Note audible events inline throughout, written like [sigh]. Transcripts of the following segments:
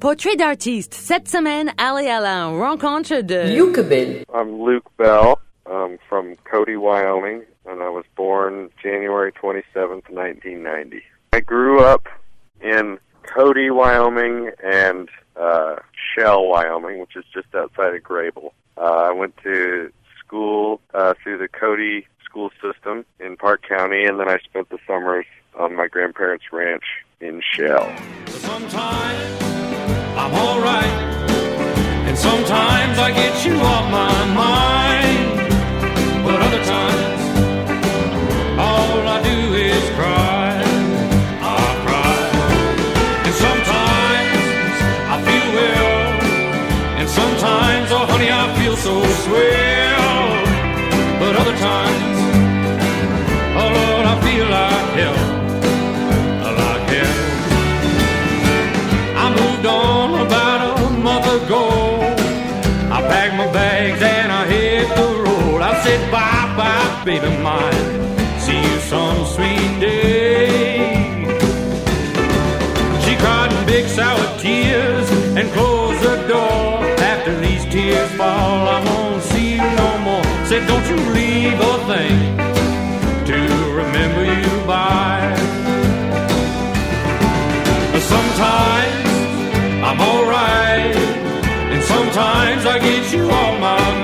Portrait d'artiste. Cette semaine, Ali Alain rencontre de Luke Bell. I'm Luke Bell. I'm from Cody, Wyoming, and I was born January 27th, 1990. I grew up in Cody, Wyoming, and uh, Shell, Wyoming, which is just outside of Greybull. Uh, I went to school uh, through the Cody school system in Park County, and then I spent the summers on my grandparents' ranch in Shell. Sometimes I'm alright, and sometimes I get you off my mind. But other times, baby mine. See you some sweet day. She cried in big sour tears and closed the door. After these tears fall, I won't see you no more. Said don't you leave a thing to remember you by. But sometimes I'm alright, and sometimes I get you on my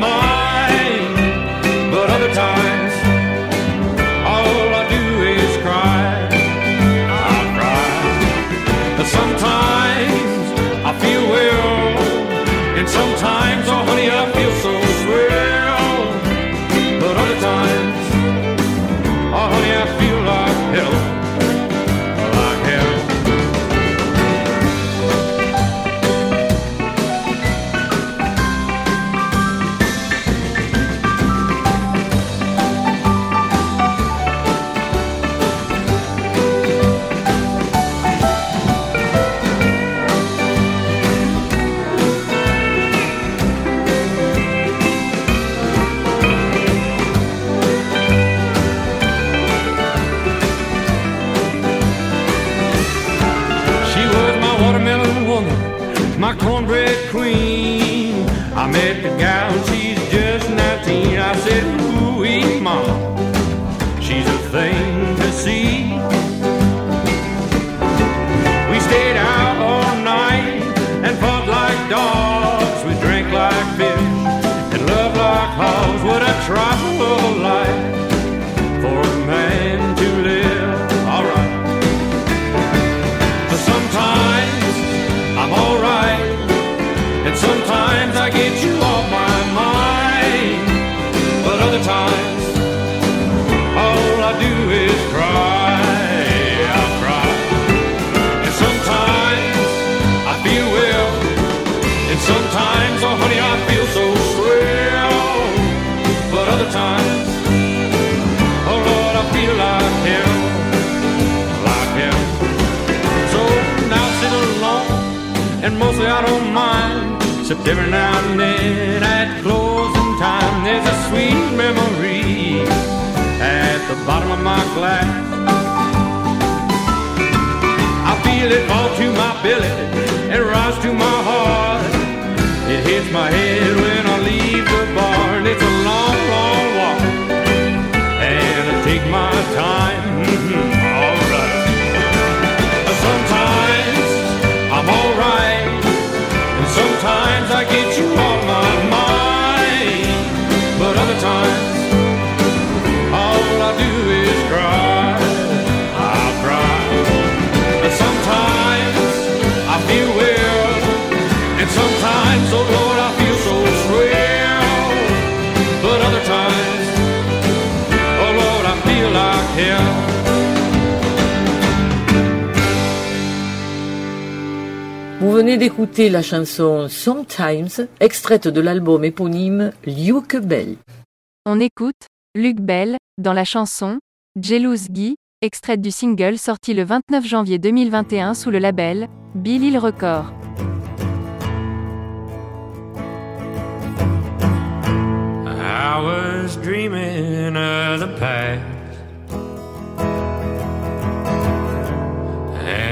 to my heart. It hits my head venez d'écouter la chanson Sometimes, extraite de l'album éponyme Luke Bell. On écoute Luc Bell dans la chanson Jealous Guy, extraite du single sorti le 29 janvier 2021 sous le label Bill Hill Records. I was dreaming of the past.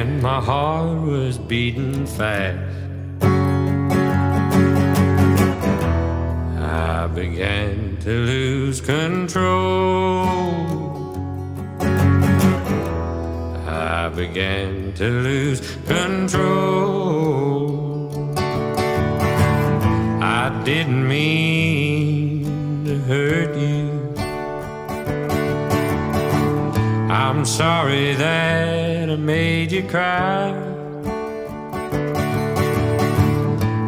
and my heart was beating fast. I began to lose control. I began to lose control. I didn't mean to hurt you. I'm sorry that I made you cry.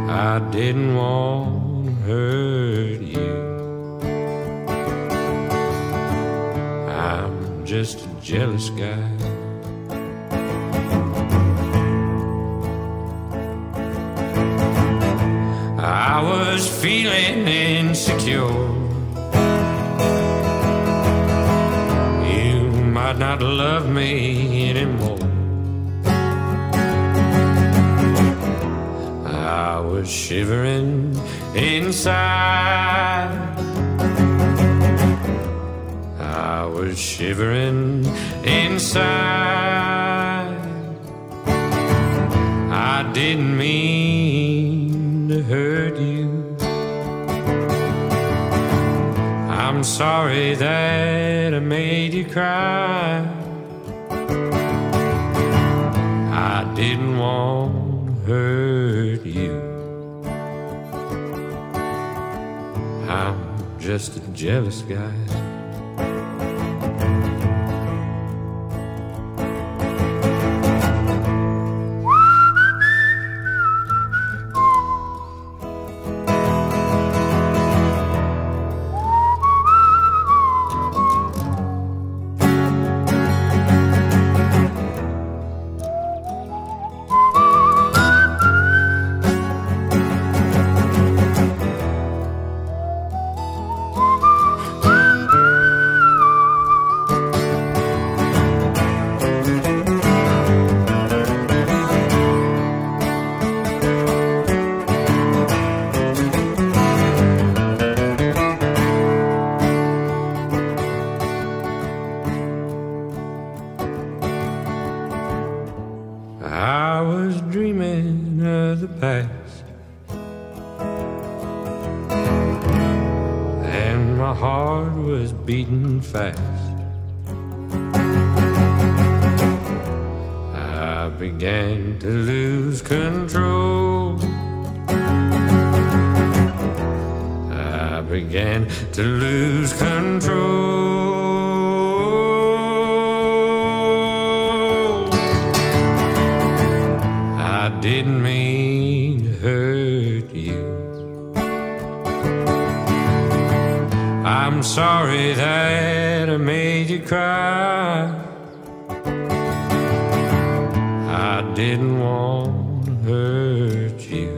I didn't want to hurt you. I'm just a jealous guy. I was feeling insecure. Might not love me anymore. I was shivering inside. I was shivering inside. I didn't mean sorry that I made you cry. I didn't want to hurt you. I'm just a jealous guy. Past. And my heart was beating fast. I began to lose control. I began to lose control. I didn't mean sorry that I made you cry. I didn't want to hurt you.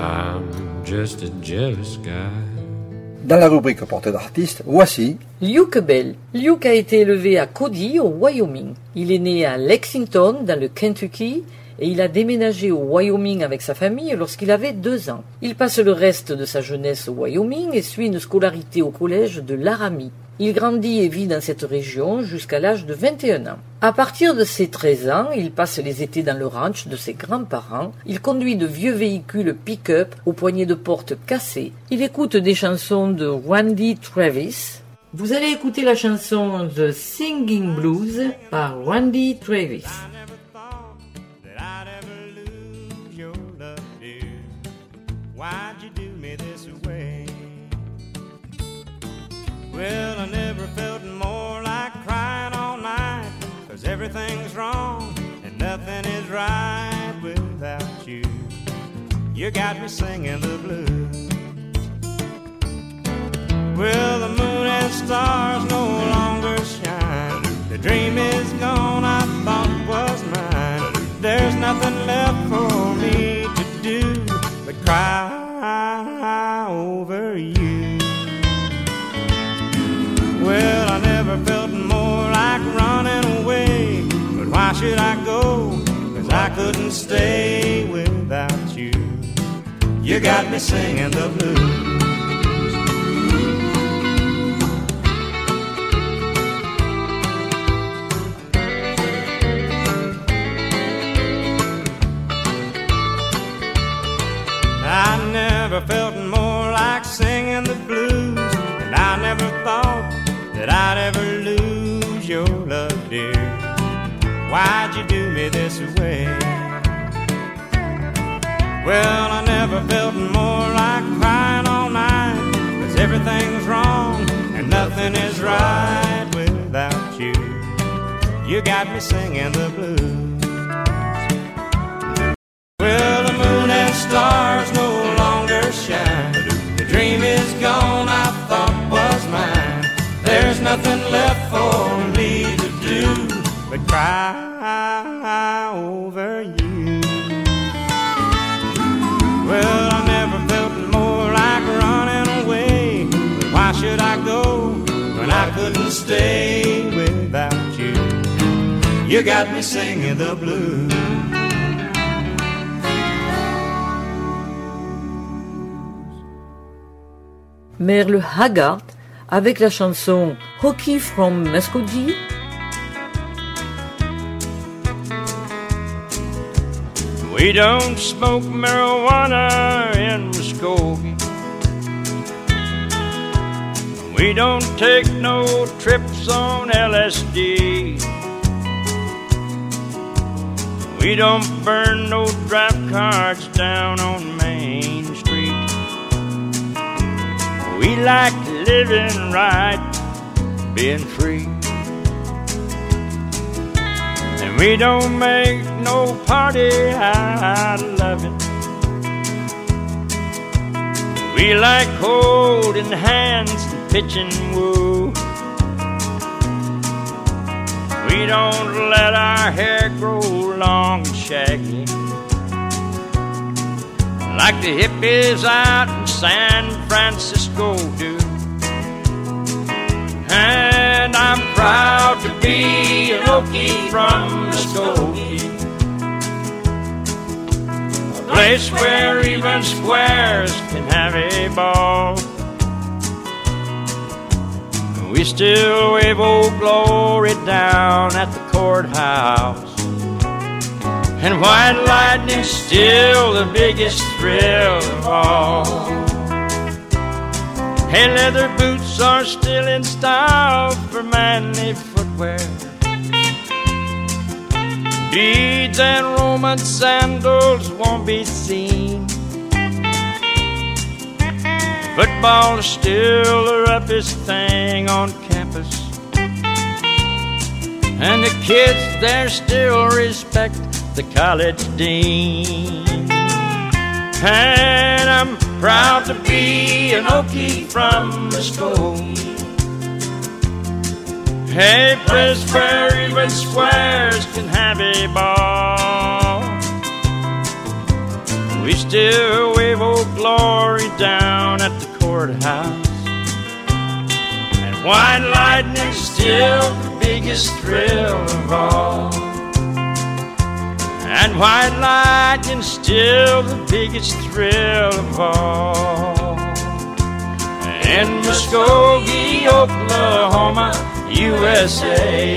I'm just a jealous guy. Dans la rubrique portrait d'artiste, voici Luke Bell. Luke a été élevé à Cody, au Wyoming. Il est né à Lexington, dans le Kentucky, et il a déménagé au Wyoming avec sa famille lorsqu'il avait deux ans. Il passe le reste de sa jeunesse au Wyoming et suit une scolarité au collège de Laramie. Il grandit et vit dans cette région jusqu'à l'âge de 21 ans. À partir de ses 13 ans, il passe les étés dans le ranch de ses grands-parents. Il conduit de vieux véhicules pick-up aux poignées de porte cassées. Il écoute des chansons de Randy Travis. Vous allez écouter la chanson The Singing Blues par Randy Travis. Why'd you do me this way? Well, I never felt more like crying all night. Cause everything's wrong and nothing is right without you. You got me singing the blues. Well, the moon and stars no longer shine. The dream is gone, I thought was mine. There's nothing left for me to do but cry why should I go? Cause I couldn't stay without you. You got me singing the blues. I never felt more like singing the blues, and I never thought that I'd ever lose your Why'd you do me this way? Well, I never felt more like crying all night. Cause everything's wrong and nothing is right without you. You got me singing the blues. Cry over you. Well, I never felt more like running away. Why should I go when I couldn't stay without you? You got me singing the blues. Merle Haggard avec la chanson Hockey from Muskogee. We don't smoke marijuana in Muskogee. We don't take no trips on LSD. We don't burn no draft cards down on Main Street. We like living right, being free. We don't make no party out of loving. We like holding hands and pitching woo. We don't let our hair grow long and shaggy. Like the hippies out in San Francisco do. And I'm proud to be an Okie from A place where even squares can have a ball. We still wave old glory down at the courthouse. And white lightning's still the biggest thrill of all. Hey, leather boots are still in style for manly footwear. Beads and Roman sandals won't be seen. Football is still the roughest thing on campus. And the kids there still respect the college dean. And I'm proud to be an Okie from Muskogee. Hey, place where even squares can have a ball. We still wave old glory down at the courthouse. And white lightning's still the biggest thrill of all. And white lightning's still the biggest thrill of all. In Muskogee, Oklahoma, USA.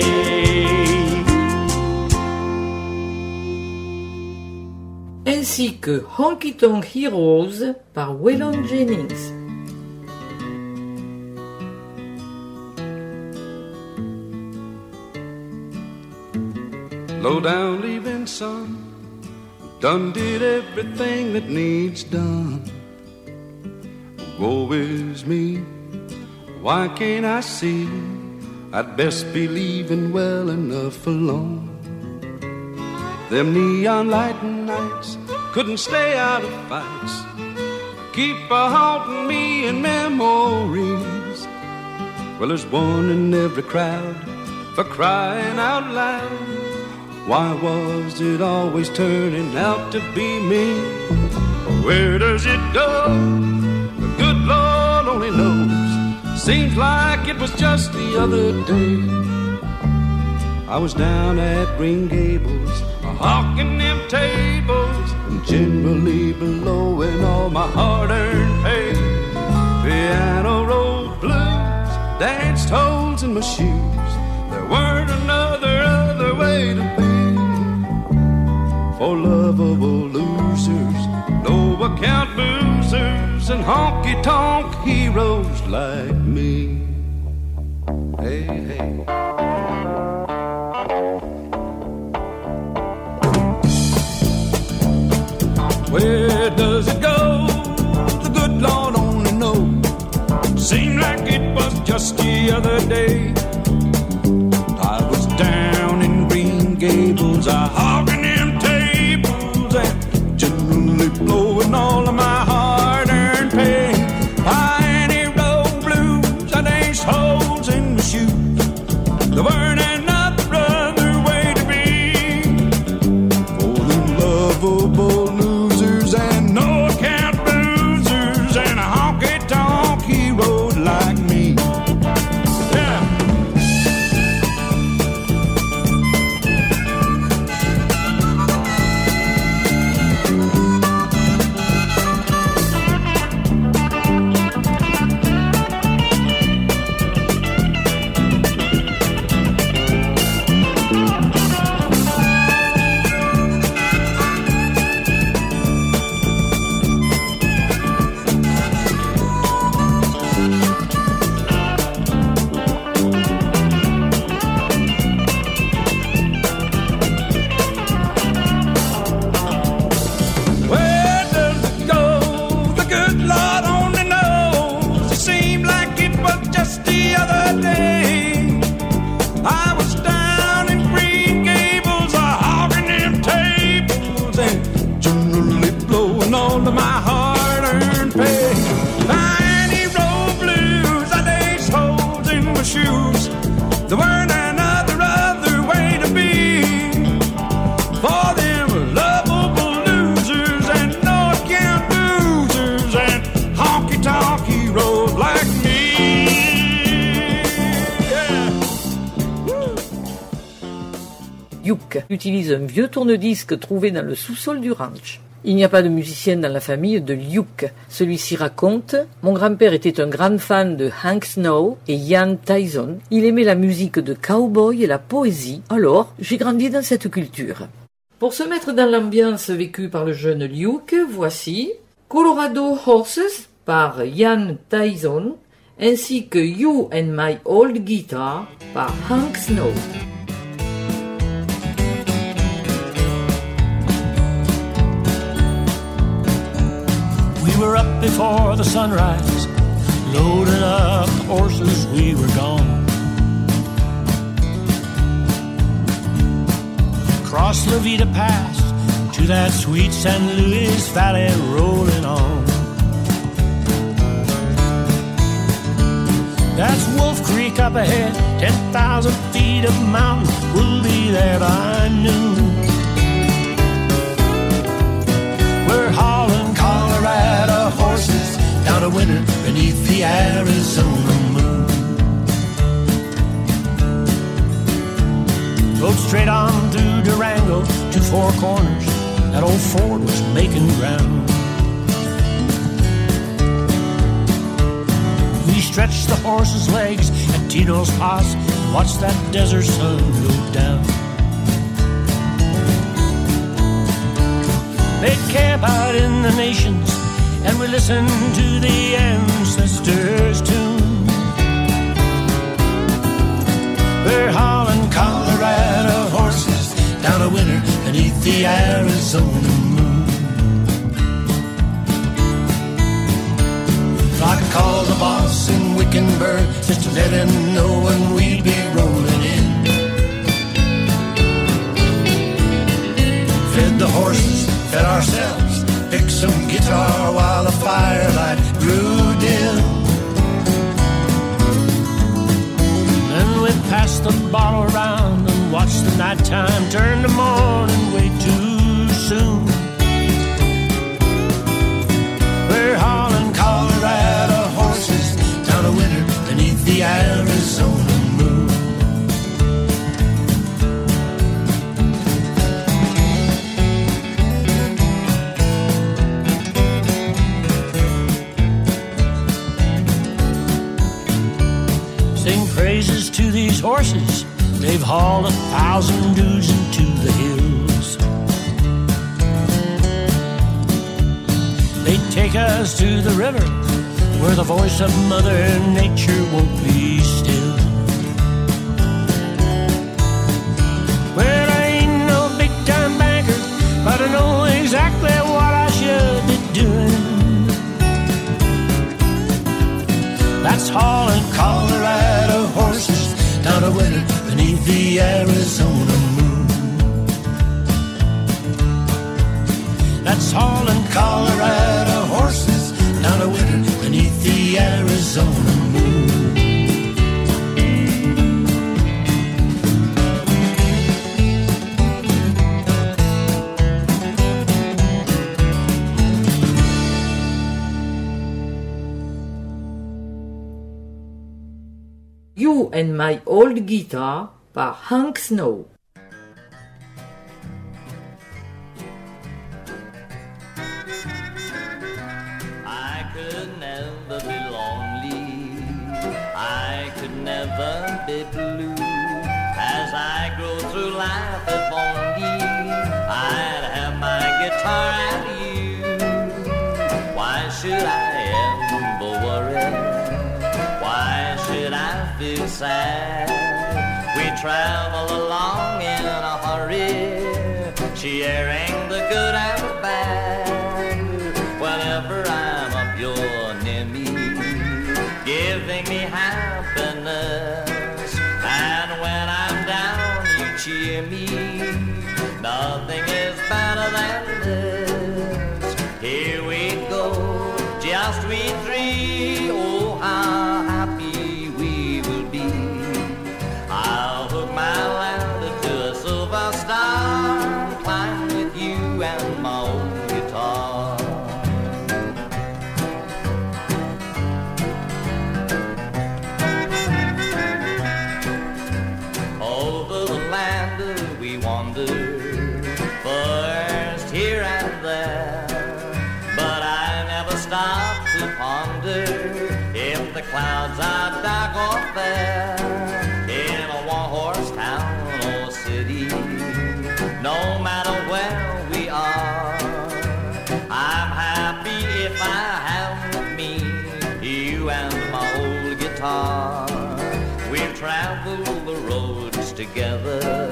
ainsi que Honky Tonk Heroes par Waylon Jennings. Low down leaving son, done did everything that needs done. Woe is me, why can't I see? I'd best be leaving well enough alone. Them neon light nights couldn't stay out of fights. Keep a haunting me in memories. Well, there's one in every crowd for crying out loud. Why was it always turning out to be me? Where does it go? The good Lord only knows. Seems like it was just the other day. I was down at Green Gables, a hawking them tables, and generally blowing all my hard-earned pay. Piano rolled blues, danced holes in my shoes. There weren't another other way to be. For lovable losers, no account boozers, and honky tonk heroes like me. Hey, hey. Where does it go? The good Lord only knows. Seemed like it was just the other day. Shoes. There weren't another other way to be for them lovable losers and no account losers and honky tonk heroes like me. Yeah. Utilise un vieux tourne-disque trouvé dans le sous-sol du ranch. Il n'y a pas de musicien dans la famille de Luke. Celui-ci raconte Mon grand-père était un grand fan de Hank Snow et Ian Tyson. Il aimait la musique de cowboy et la poésie. Alors, j'ai grandi dans cette culture. Pour se mettre dans l'ambiance vécue par le jeune Luke, voici Colorado Horses par Ian Tyson ainsi que You and My Old Guitar par Hank Snow. Up before the sunrise, loading up the horses, we were gone. Across La Veta Pass to that sweet San Luis Valley rolling on. That's Wolf Creek up ahead, 10,000 feet of mountain. We'll be there by noon. We're hauling Colorado horses down a winter beneath the Arizona moon. Rode straight on through Durango to Four Corners. That old Ford was making ground. We stretched the horses' legs at Teec Nos Pos and watched that desert sun go down. They'd camp out in the nations, and we listen to the ancestors' tune. We're hauling Colorado horses down a winter beneath the Arizona moon. I called the boss in Wickenburg just to let him know when we'd be rolling in. Fed the horses, fed ourselves, picked some guitar while the firelight grew dim. Then we passed the bottle around and watched the nighttime turn to morning way too soon. We're hauling Colorado horses down a winter beneath the Arizona horses, they've hauled a thousand dues into the hills. They take us to the river where the voice of Mother Nature won't be still. Well, I ain't no big time banker, but I know exactly what I should be doing. That's hauling Colorado horses not a winner beneath the Arizona moon. That's all in Colorado horses, not a winner beneath the Arizona and My Old Guitar par Hank Snow. Fair. In a one-horse town or city, no matter where we are, I'm happy if I have me you and my old guitar. We'll travel the roads together,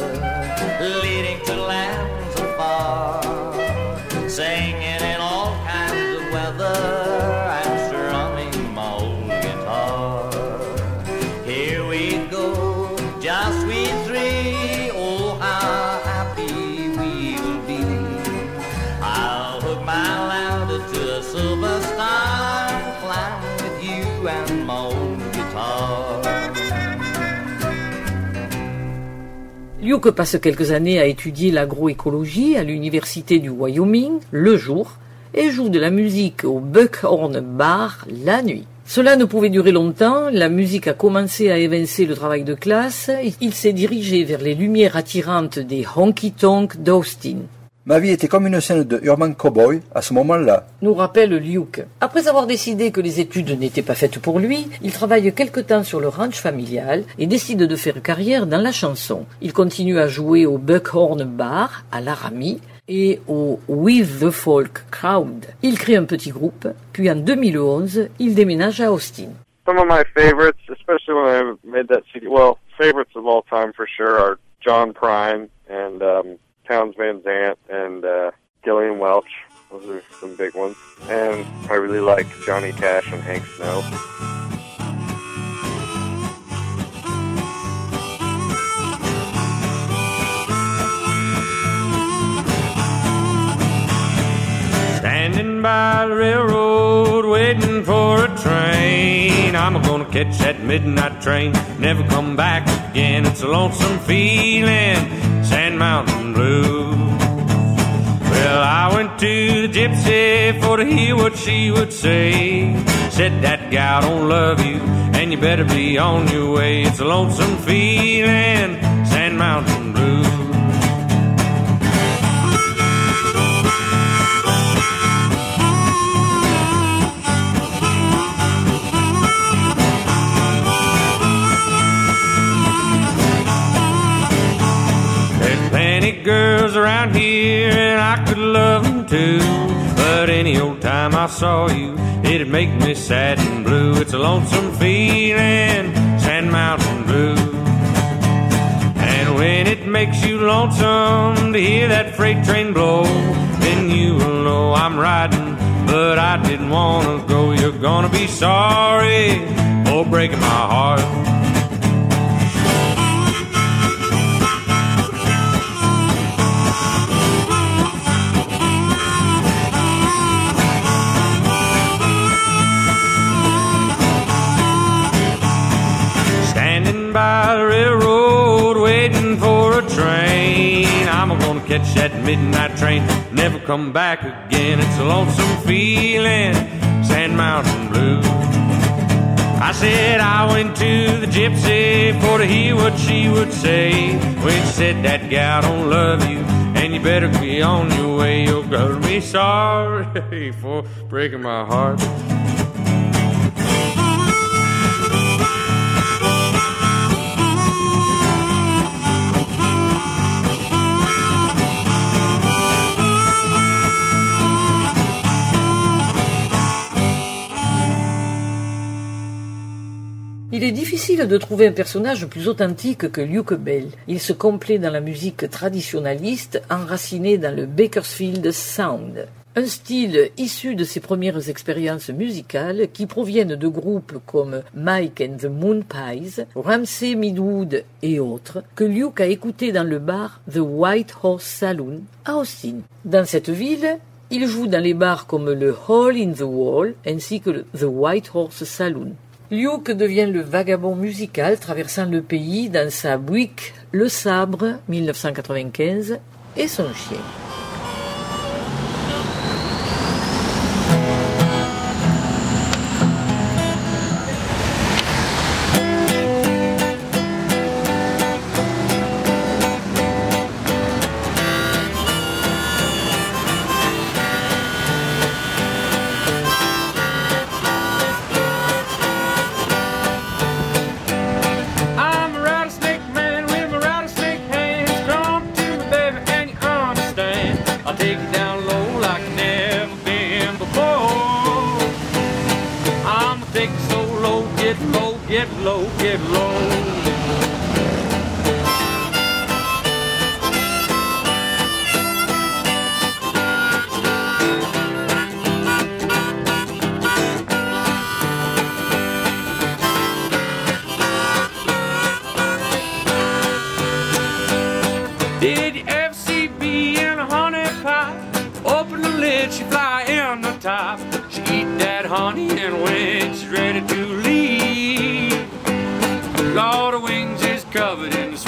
Luke passe quelques années à étudier l'agroécologie à l'université du Wyoming le jour et joue de la musique au Buckhorn Bar la nuit. Cela ne pouvait durer longtemps, la musique a commencé à évincer le travail de classe, il s'est dirigé vers les lumières attirantes des honky tonk d'Austin. Ma vie était comme une scène de Urban Cowboy à ce moment-là. nous rappelle Luke. Après avoir décidé que les études n'étaient pas faites pour lui, il travaille quelque temps sur le ranch familial et décide de faire carrière dans la chanson. Il continue à jouer au Buckhorn Bar, à Laramie, et au With the Folk Crowd. Il crée un petit groupe, puis en 2011, il déménage à Austin. Some of my favorites, especially when I made that CD, well, favorites of all time for sure are John Prine and um, Towns Van Zant and uh, Gillian Welch. Those are some big ones. And I really like Johnny Cash and Hank Snow. Standing by the railroad, waiting for a train. I'm gonna catch that midnight train, never come back again. It's a lonesome feeling, Sand Mountain Blues. Well, I went to the gypsy for to hear what she would say. Said that gal don't love you, and you better be on your way. It's a lonesome feeling, Sand Mountain. And I could love them too. But any old time I saw you, it'd make me sad and blue. It's a lonesome feeling, Sand Mountain Blue. And when it makes you lonesome to hear that freight train blow, then you will know I'm riding. But I didn't wanna go. You're gonna be sorry for breaking my heart. Catch that midnight train, never come back again. It's a lonesome feeling, Sand Mountain Blue. I said I went to the gypsy for to hear what she would say. When she said that gal don't love you, and you better be on your way. Oh, You're gonna be sorry [laughs] for breaking my heart. Difficile de trouver un personnage plus authentique que Luke Bell. Il se complaît dans la musique traditionnaliste enracinée dans le Bakersfield Sound. Un style issu de ses premières expériences musicales qui proviennent de groupes comme Mike and the Moon Pies, Ramsey Midwood et autres, que Luke a écouté dans le bar The White Horse Saloon à Austin. Dans cette ville, il joue dans les bars comme le Hole in the Wall ainsi que The White Horse Saloon. Luke devient le vagabond musical traversant le pays dans sa Buick Le Sabre 1995 et son chien. Covered in the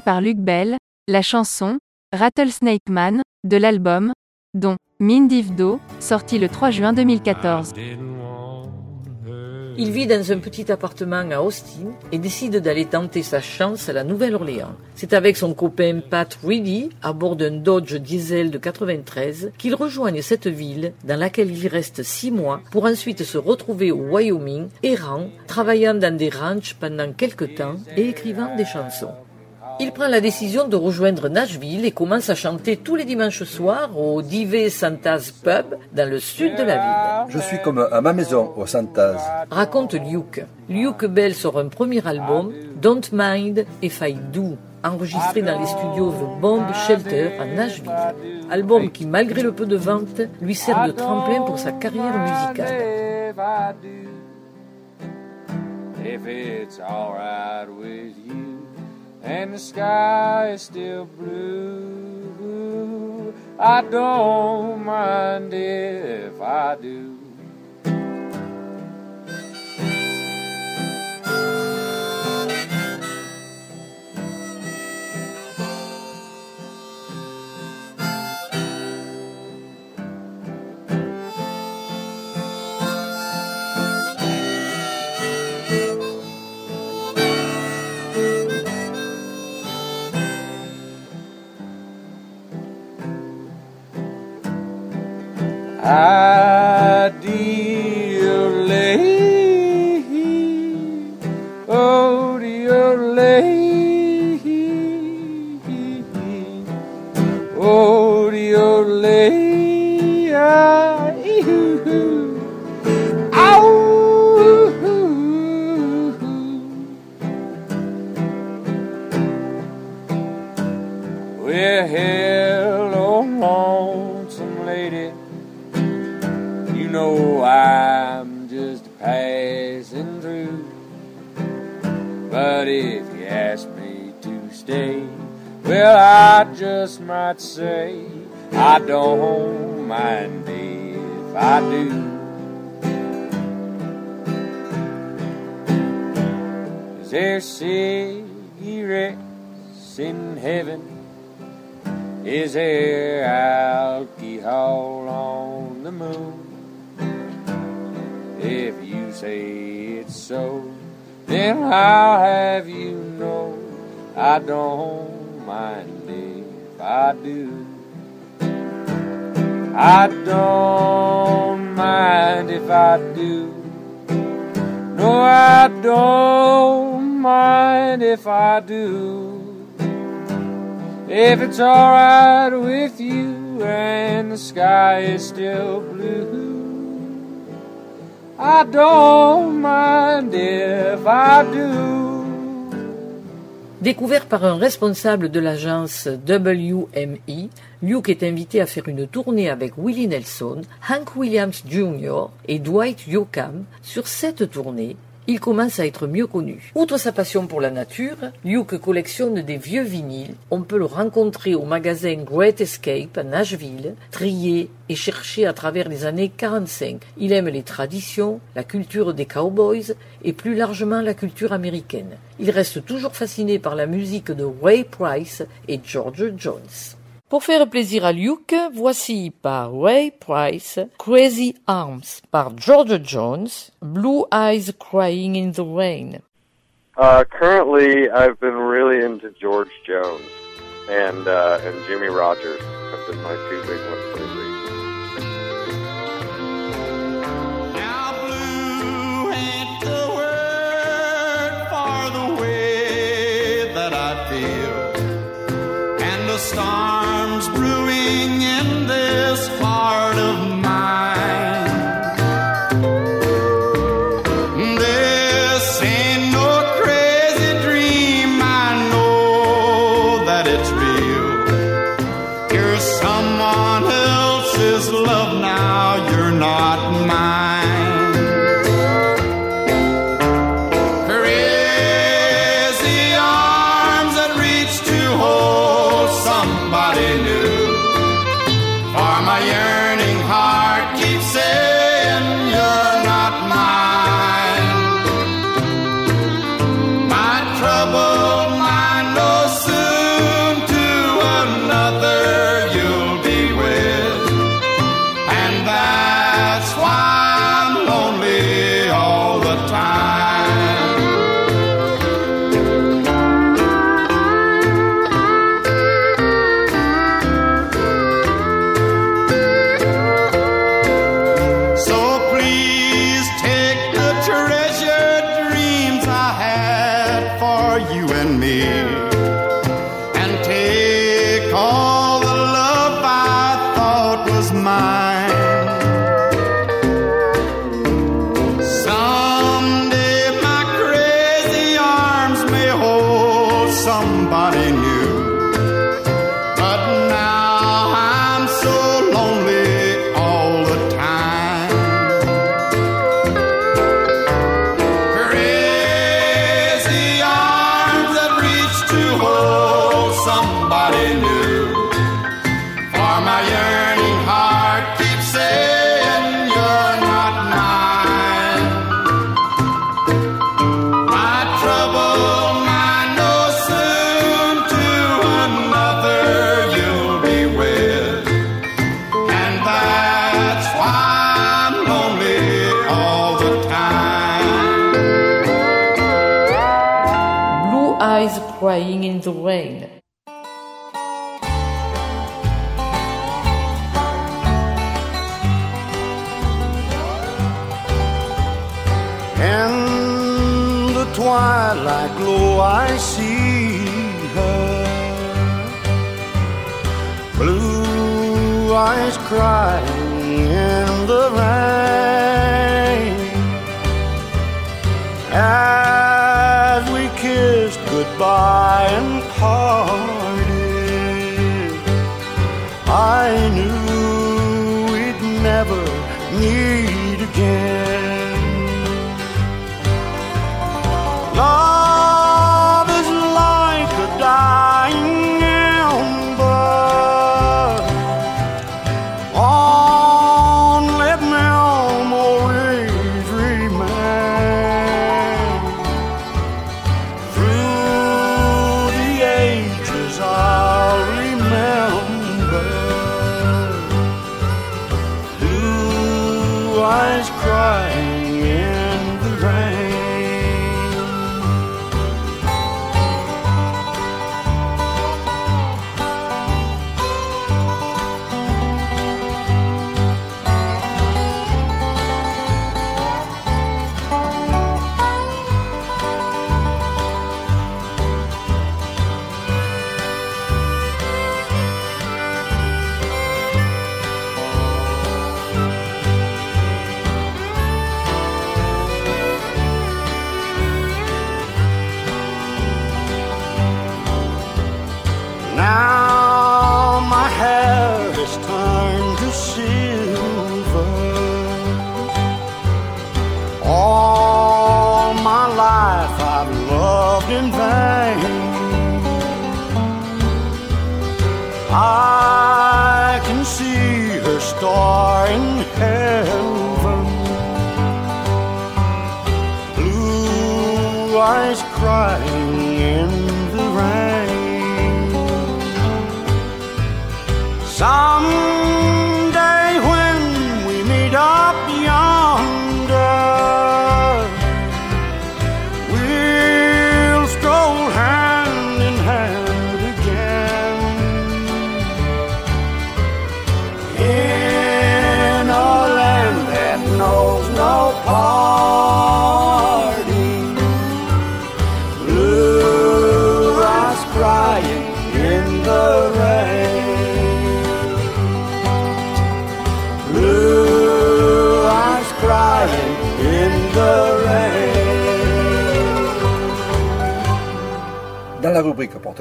par Luc Bell, la chanson Rattlesnake Man de l'album dont Mind Do, sorti le 3 juin 2014. Il vit dans un petit appartement à Austin et décide d'aller tenter sa chance à la Nouvelle-Orléans. C'est avec son copain Pat Reedy, à bord d'un Dodge Diesel de 93, qu'ils rejoignent cette ville dans laquelle il reste six mois pour ensuite se retrouver au Wyoming, errant, travaillant dans des ranchs pendant quelques temps et écrivant des chansons. Il prend la décision de rejoindre Nashville et commence à chanter tous les dimanches soirs au Dive Santa's Pub dans le sud de la ville. Je suis comme à ma maison au Santas. Raconte Luke. Luke Bell sort un premier album, Don't Mind If I Do, enregistré dans les studios The Bomb Shelter à Nashville. Album qui, malgré le peu de ventes, lui sert de tremplin pour sa carrière musicale. If it's alright with you and the sky is still blue, I don't mind if I do. Ideal just might say I don't mind if I do. Is there cigarettes in heaven? Is there alcohol on the moon? If you say it's so, then I'll have you know I don't mind if I do. I don't mind if I do. No, I don't mind if I do. If it's alright with you and the sky is still blue, I don't mind if I do. Découvert par un responsable de l'agence WME, Luke est invité à faire une tournée avec Willie Nelson, Hank Williams Jr. et Dwight Yoakam. Sur cette tournée, il commence à être mieux connu. Outre sa passion pour la nature, Luke collectionne des vieux vinyles. On peut le rencontrer au magasin Great Escape à Nashville, trié et cherché à travers les années 45. Il aime les traditions, la culture des cowboys et plus largement la culture américaine. Il reste toujours fasciné par la musique de Ray Price et George Jones. Pour faire plaisir à Luke, voici par Ray Price Crazy Arms par George Jones, Blue Eyes Crying in the Rain. Uh, currently, I've been really into George Jones and uh, and Jimmie Rodgers have been my two big ones lately. Now brewing in this heart crying in the rain. In the twilight glow, I see her. Blue eyes crying goodbye and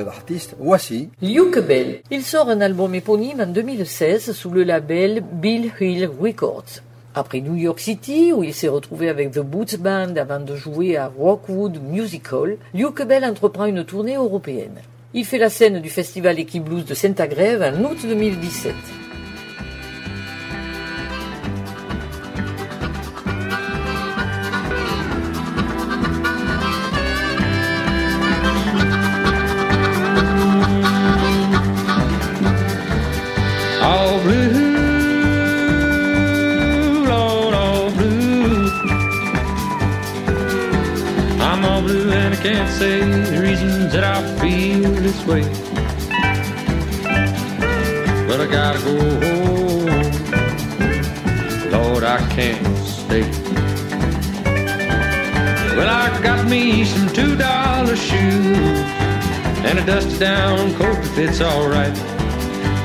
d'artiste, voici Luke Bell. Il sort un album éponyme en 2016 sous le label Bill Hill Records. Après New York City, où il s'est retrouvé avec The Boots Band avant de jouer à Rockwood Music Hall, Luke Bell entreprend une tournée européenne. Il fait la scène du festival Equi Blues de Saint-Agrève en août 2017. Say the reasons that I feel this way. But I gotta go home. Lord, I can't stay. Well, I got me some two dollar shoes and a dusty down coat that fits alright.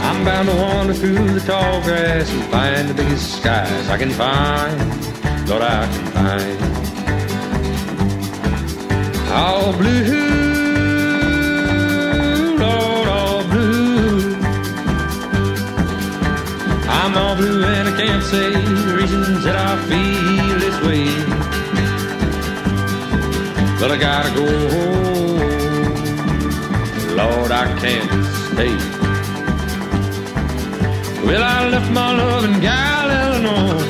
I'm bound to wander through the tall grass and find the biggest skies I can find. Lord, I can find. All blue, Lord, all blue. I'm all blue and I can't say the reasons that I feel this way. But I gotta go home. Lord, I can't stay. Well, I left my love in Gal, Illinois.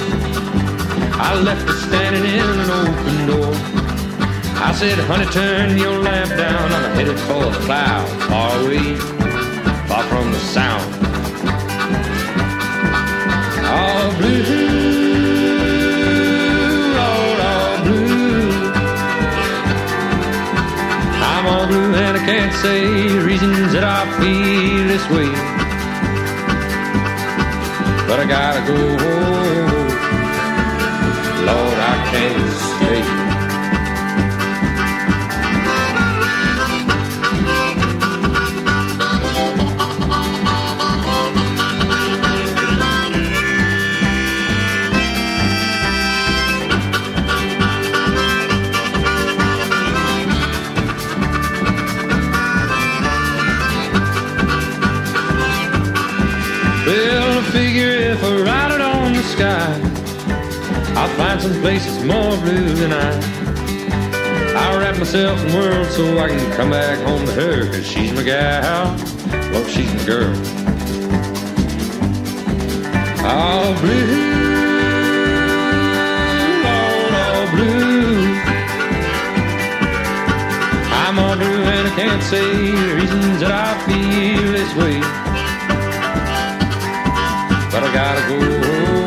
I left it standing in an open door. I said, honey, turn your lamp down. I'm headed for the clouds, far away, far from the sound. All blue, all blue. I'm all blue and I can't say the reasons that I feel this way. But I gotta go. Lord, I can't I'll some place more blue than I. I'll wrap myself in worlds so I can come back home to her, cause she's my gal. Well, she's my girl. All blue, Lord, all blue. I'm all blue and I can't say the reasons that I feel this way. But I gotta go.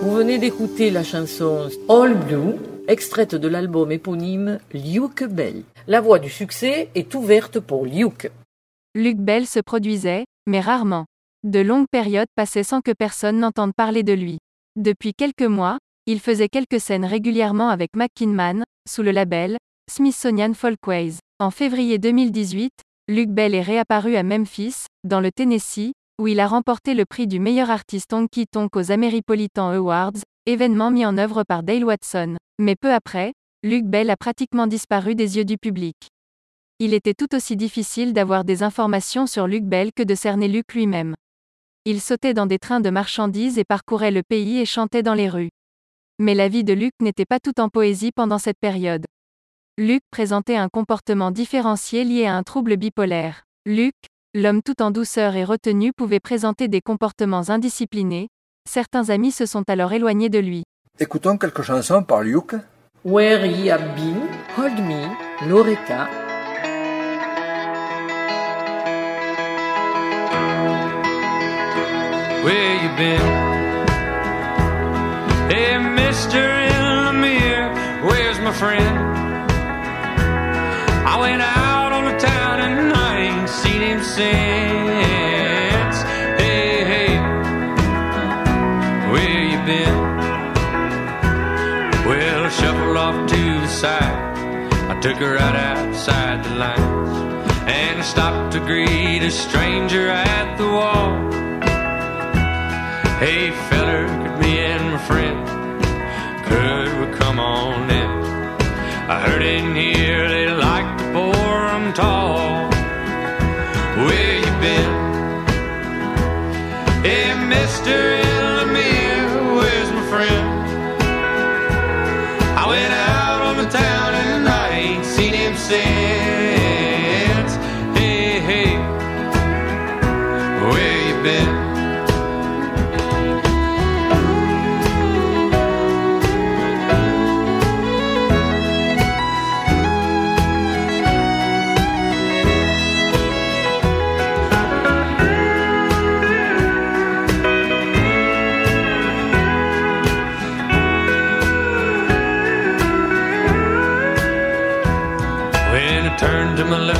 Vous venez d'écouter la chanson All Blue, extraite de l'album éponyme Luke Bell. La voie du succès est ouverte pour Luke. Luc Bell se produisait, mais rarement. De longues périodes passaient sans que personne n'entende parler de lui. Depuis quelques mois, il faisait quelques scènes régulièrement avec McKinman, sous le label Smithsonian Folkways. En février 2018, Luc Bell est réapparu à Memphis, dans le Tennessee, où il a remporté le prix du meilleur artiste honky tonk aux Ameripolitan Awards, événement mis en œuvre par Dale Watson. Mais peu après, Luc Bell a pratiquement disparu des yeux du public. Il était tout aussi difficile d'avoir des informations sur Luc Bell que de cerner Luc lui-même. Il sautait dans des trains de marchandises et parcourait le pays et chantait dans les rues. Mais la vie de Luc n'était pas tout en poésie pendant cette période. Luc présentait un comportement différencié lié à un trouble bipolaire. Luc, l'homme tout en douceur et retenu pouvait présenter des comportements indisciplinés, certains amis se sont alors éloignés de lui. Écoutons quelques chansons par Luke. Where Ye Have Been, Hold Me, Loretta, Where you been? Hey, Mr. Lemire, where's my friend? I went out on the town and I ain't seen him since. Hey, hey, where you been? Well, I shuffled off to the side. I took her right outside the lines and I stopped to greet a stranger at the wall. Hey, feller, could me and my friend, could we come on in? I heard in here they like to pour 'em tall. Where you been? Hey, Mr.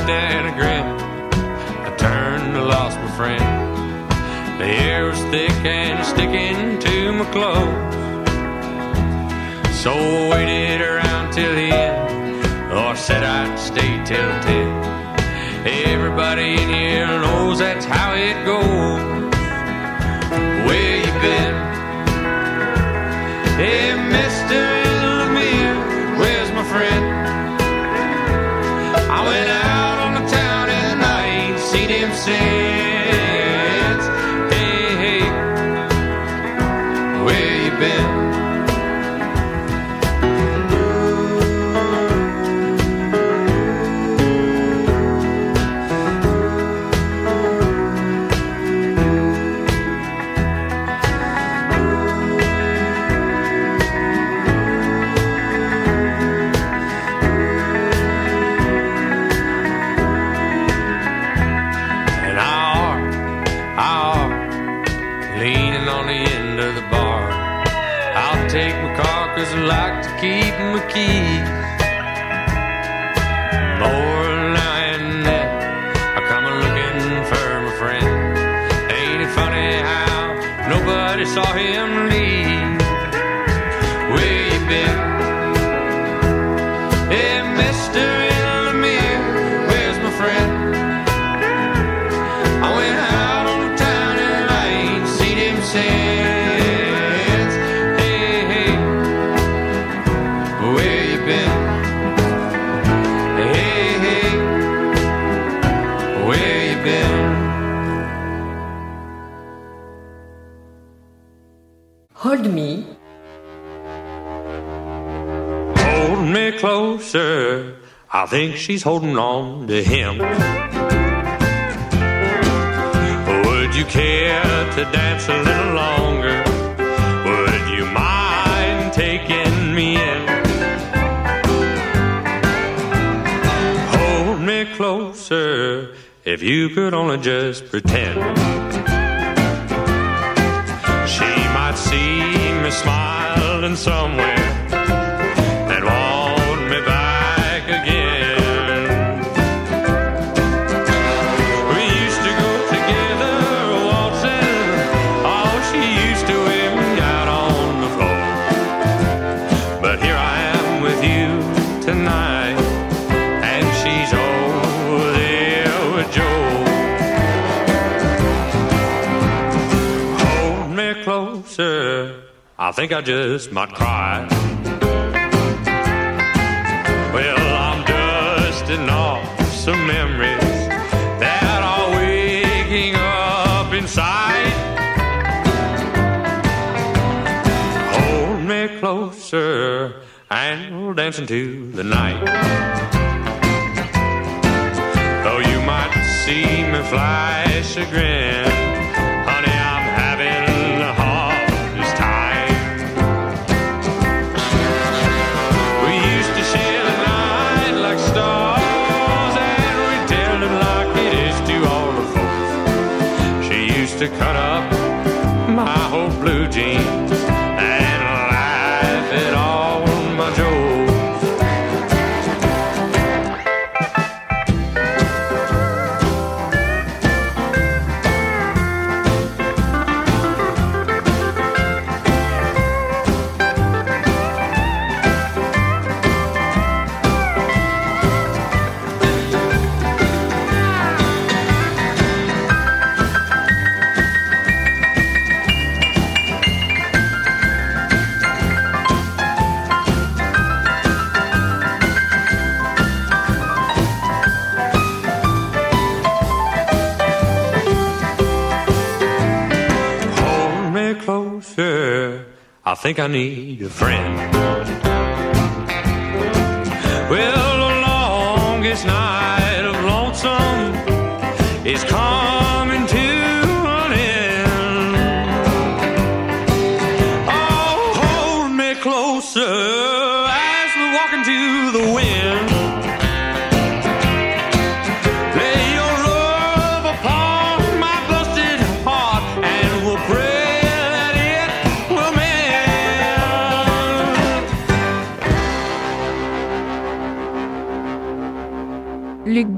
and I grinned, I turned and lost my friend. The air was thick and sticking to my clothes. So I waited around till the end, or said I'd stay till ten. Everybody in here knows that's how it goes. Where you been? Hey, I think she's holding on to him. Would you care to dance a little longer? Would you mind taking me in? Hold me closer if you could only just pretend. She might see me smiling somewhere think I just might cry. Well, I'm dusting off some memories that are waking up inside. Hold me closer and we'll dance into the night. Though you might see me flash a grin, whole blue jeans think I need a friend.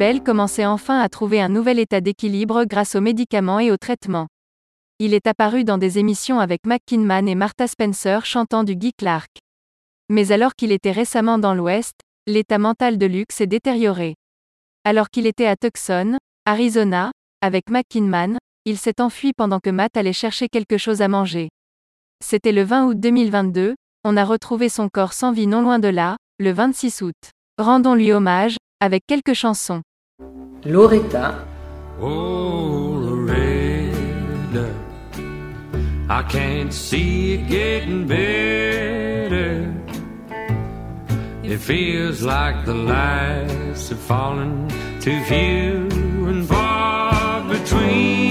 Bell commençait enfin à trouver un nouvel état d'équilibre grâce aux médicaments et aux traitements. Il est apparu dans des émissions avec McKinman et Martha Spencer chantant du Guy Clark. Mais alors qu'il était récemment dans l'Ouest, l'état mental de Luc s'est détérioré. Alors qu'il était à Tucson, Arizona, avec McKinman, il s'est enfui pendant que Matt allait chercher quelque chose à manger. C'était le 20 août 2022, on a retrouvé son corps sans vie non loin de là, le 26 août. Rendons-lui hommage, avec quelques chansons. Loretta, Oh, Loretta, I can't see it getting better. It feels like the lights have fallen too few and far between.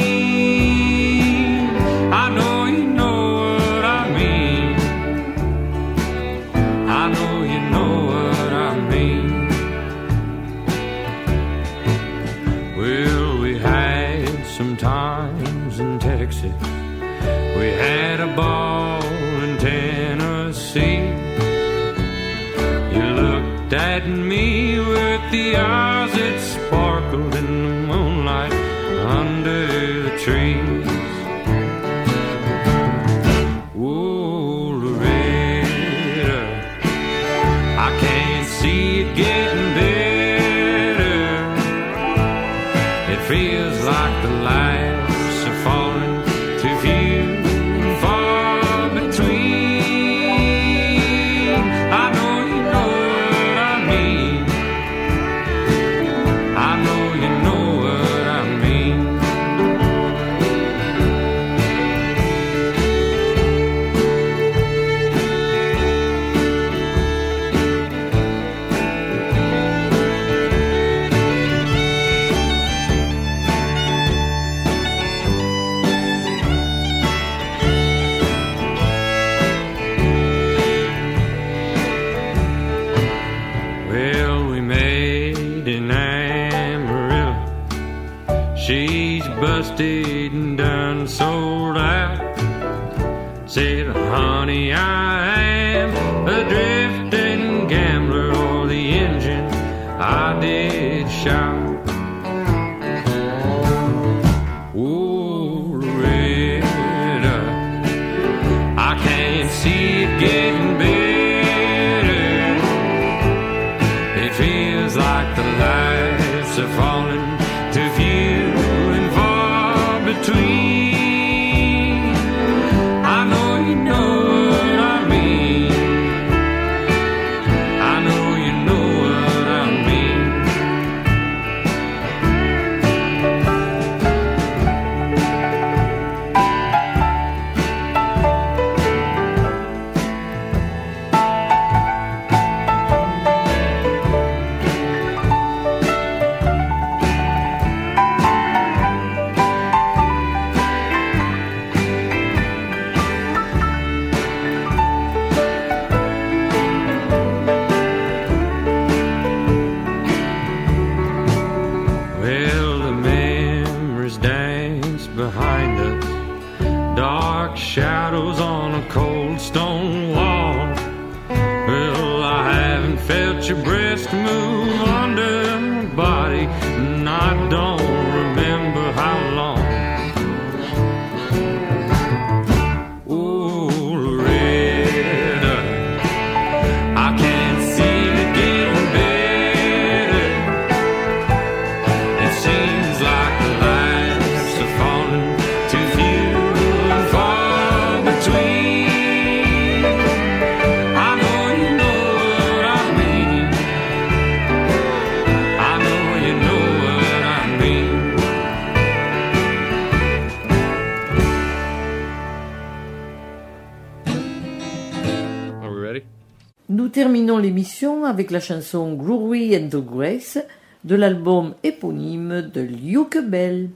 Nous terminons l'émission avec la chanson Glory and the Grace de l'album éponyme de Luke Bell.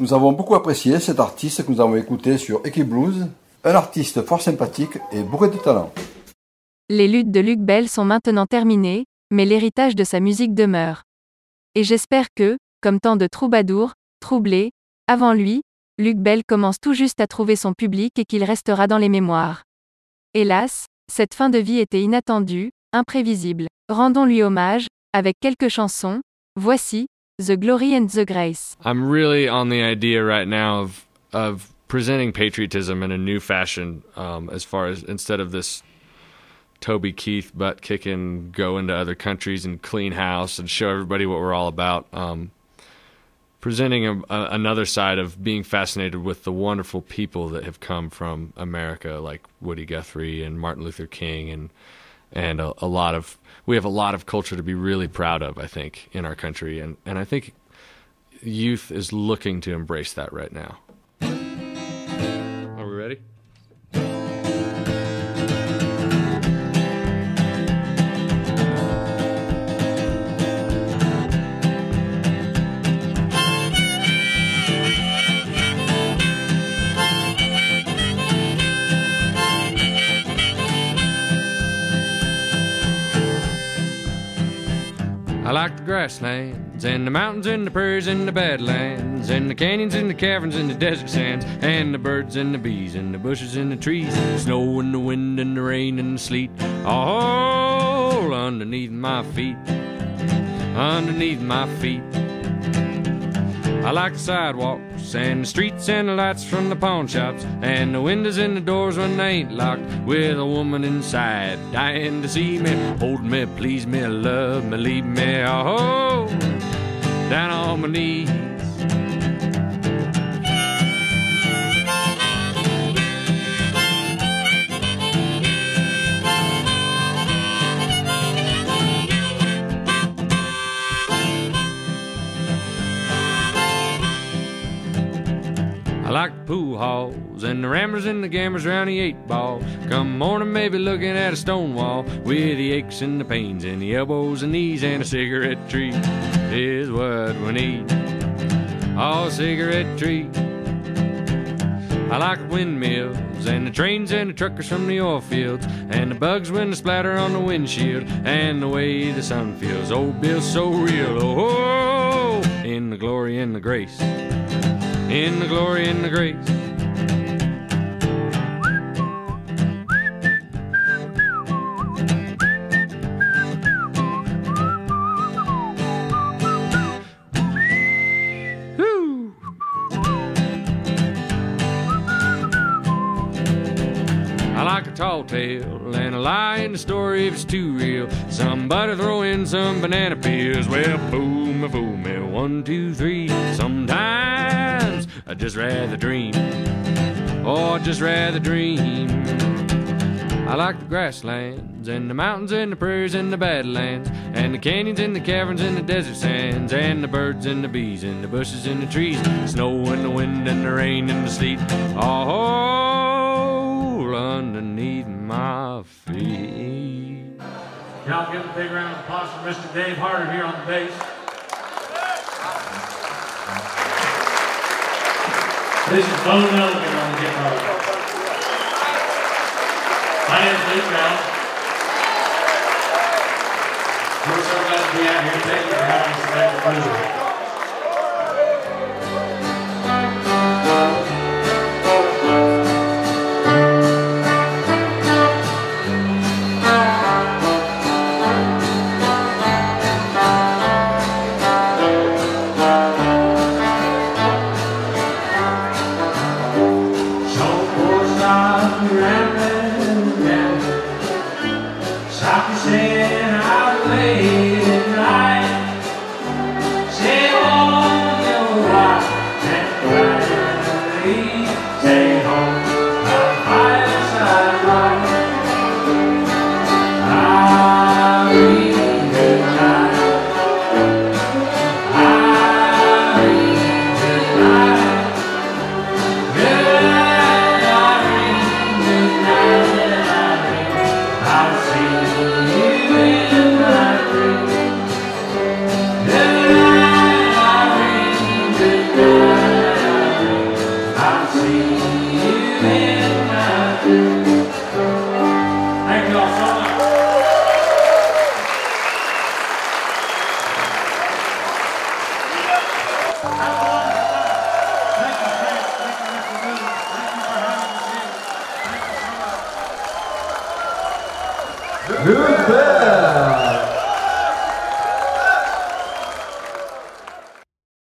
Nous avons beaucoup apprécié cet artiste que nous avons écouté sur Eki Blues, un artiste fort sympathique et bourré de talent. Les luttes de Luc Bell sont maintenant terminées, mais l'héritage de sa musique demeure. Et j'espère que, comme tant de troubadours, troublés, avant lui, Luc Bell commence tout juste à trouver son public et qu'il restera dans les mémoires. Hélas, cette fin de vie était inattendue, imprévisible. Rendons-lui hommage, avec quelques chansons. Voici, The Glory and the Grace. I'm really on the idea right now of of presenting patriotism in a new fashion, um, as far as instead of this Toby Keith butt kicking, go into other countries and clean house and show everybody what we're all about. Um, presenting a, a, another side of being fascinated with the wonderful people that have come from America, like Woody Guthrie and Martin Luther King, and and a, a lot of we have a lot of culture to be really proud of. I think in our country, and and I think youth is looking to embrace that right now. Are we ready? I like the grasslands and the mountains and the prairies and the badlands and the canyons and the caverns and the desert sands and the birds and the bees and the bushes and the trees, the snow and the wind and the rain and the sleet, all underneath my feet, underneath my feet. I like the sidewalks and the streets and the lights from the pawn shops and the windows and the doors when they ain't locked with a woman inside dying to see me, hold me, please me, love me, leave me, oh, down on my knees. Like the pool halls and the ramblers and the gamblers round the eight ball. Come morning, maybe looking at a stone wall with the aches and the pains and the elbows and knees and a cigarette tree is what we need. Oh, cigarette tree. I like windmills and the trains and the truckers from the oil fields and the bugs when they splatter on the windshield and the way the sun feels. Oh, Bill's so real. Oh, oh, oh, oh in the glory and the grace in the glory and the grace. Tall tale and a lie in the story if it's too real. Somebody throw in some banana peels. Well, fool me, fool me, one, two, three. Sometimes I just rather dream. Oh, I just rather dream. I like the grasslands and the mountains and the prairies and the badlands and the canyons and the caverns and the desert sands and the birds and the bees and the bushes and the trees, the snow and the wind and the rain and the sleet, all underneath my feet. Y'all give a big round of applause for Mr. Dave Harder here on the bass. This is Bo Nelligan on the guitar. My name is Lee Brown. We're so glad to be out here. Thank you for having us today for